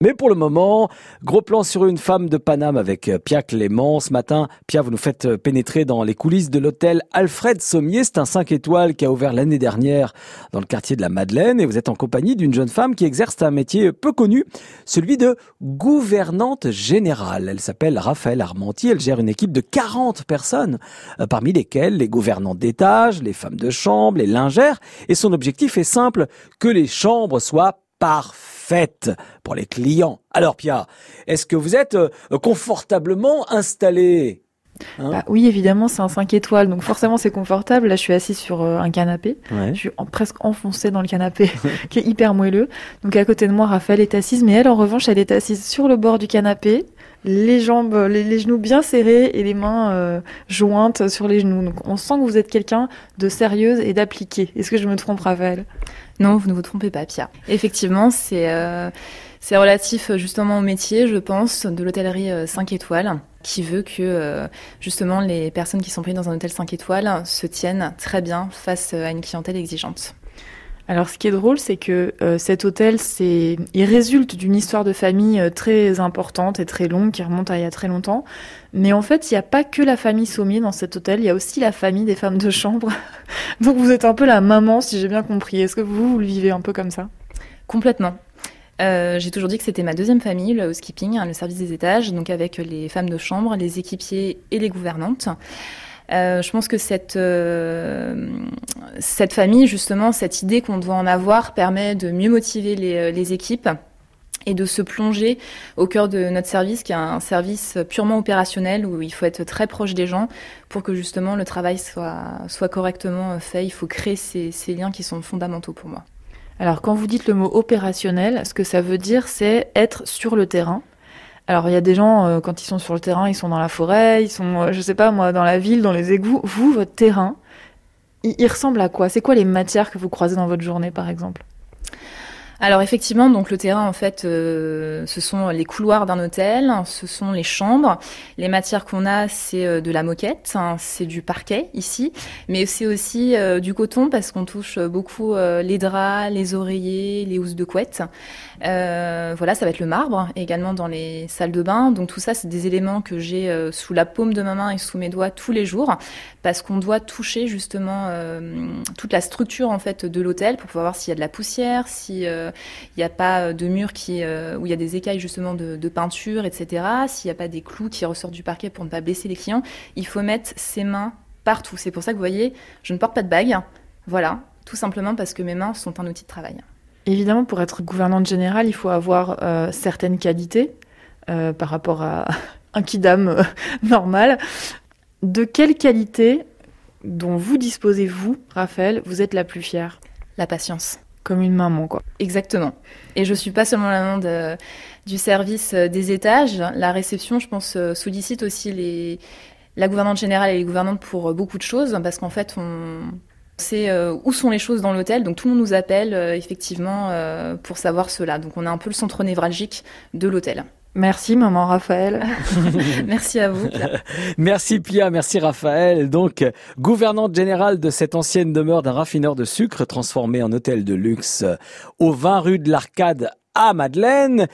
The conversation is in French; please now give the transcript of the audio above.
Mais pour le moment, gros plan sur une femme de Paname avec euh, Pia Clément. Ce matin, Pia, vous nous faites euh, pénétrer dans les coulisses de l'hôtel Alfred Sommier. C'est un 5 étoiles qui a ouvert l'année dernière dans le quartier de la Madeleine et vous êtes en compagnie d'une jeune femme qui exerce un métier peu connu, celui de gouvernante générale. Elle s'appelle Raphaël Armentier. Elle gère une équipe de 40 personnes, euh, parmi lesquelles les gouvernantes d'étage, les femmes de chambre, les lingères. Et son objectif est simple, que les chambres soient parfaite pour les clients. Alors Pia, est-ce que vous êtes euh, confortablement installé? Hein bah oui, évidemment, c'est un 5 étoiles, donc forcément c'est confortable. Là, je suis assise sur euh, un canapé. Je suis presque enfoncée dans le canapé, qui est hyper moelleux. Donc à côté de moi, Raphaël est assise, mais elle, en revanche, elle est assise sur le bord du canapé, les jambes, les, genoux bien serrés et les mains euh, jointes sur les genoux. Donc on sent que vous êtes quelqu'un de sérieuse et d'appliqué. Est-ce que je me trompe, Raphaël? Non, vous ne vous trompez pas, Pia. Effectivement, c'est euh, c'est relatif justement au métier, je pense, de l'hôtellerie 5 euh, étoiles, qui veut que euh, justement les personnes qui sont prises dans un hôtel 5 étoiles se tiennent très bien face à une clientèle exigeante. Alors, ce qui est drôle, c'est que cet hôtel, c'est, il résulte d'une histoire de famille très importante et très longue qui remonte à il y a très longtemps. Mais en fait, il n'y a pas que la famille Sommier dans cet hôtel, il y a aussi la famille des femmes de chambre. Donc, vous êtes un peu la maman, si j'ai bien compris. Est-ce que vous, vous le vivez un peu comme ça? Complètement. Euh, j'ai toujours dit que c'était ma deuxième famille, le housekeeping, hein, le service des étages, donc avec les femmes de chambre, les équipiers et les gouvernantes. Euh, je pense que cette, euh, cette famille, justement, cette idée qu'on doit en avoir permet de mieux motiver les, euh, les équipes et de se plonger au cœur de notre service, qui est un service purement opérationnel où il faut être très proche des gens pour que justement le travail soit, soit correctement fait. Il faut créer ces, ces liens qui sont fondamentaux pour moi. Alors quand vous dites le mot opérationnel, ce que ça veut dire, c'est être sur le terrain. Alors il y a des gens euh, quand ils sont sur le terrain, ils sont dans la forêt, ils sont, euh, je sais pas moi, dans la ville, dans les égouts. Vous, votre terrain, il, ressemble à quoi? C'est quoi les matières que vous croisez dans votre journée, par exemple? Alors effectivement, donc le terrain en fait, euh, ce sont les couloirs d'un hôtel, ce sont les chambres. Les matières qu'on a, c'est de la moquette, hein, c'est du parquet ici, mais c'est aussi du coton parce qu'on touche beaucoup les draps, les oreillers, les housses de couette. Euh, voilà, ça va être le marbre également dans les salles de bain. Donc tout ça, c'est des éléments que j'ai euh, sous la paume de ma main et sous mes doigts tous les jours, parce qu'on doit toucher justement euh, toute la structure en fait de l'hôtel pour pouvoir voir s'il y a de la poussière, s'il n'y a pas de mur qui où il y a des écailles justement de, de peinture, etc. S'il n'y a pas des clous qui ressortent du parquet pour ne pas blesser les clients, il faut mettre ses mains partout. C'est pour ça que vous voyez, je ne porte pas de bague. Voilà, tout simplement parce que mes mains sont un outil de travail. Évidemment, pour être gouvernante générale, il faut avoir euh, certaines qualités euh, par rapport à un kidam euh, normal. De quelle qualité dont vous disposez, vous, Raphaël, vous êtes la plus fière? La patience. Comme une maman, quoi. Exactement. Et je suis pas seulement la maman de, du service des étages. La réception, je pense, sollicite aussi les, la gouvernante générale et les gouvernantes pour beaucoup de choses, parce qu'en fait, on, euh, où sont les choses dans l'hôtel. Donc tout le monde nous appelle euh, effectivement euh, pour savoir cela. Donc on a un peu le centre névralgique de l'hôtel. Merci maman Raphaël. merci à vous. merci Pia, merci Raphaël. Donc gouvernante générale de cette ancienne demeure d'un raffineur de sucre transformé en hôtel de luxe au 20 rue de l'Arcade à Madeleine.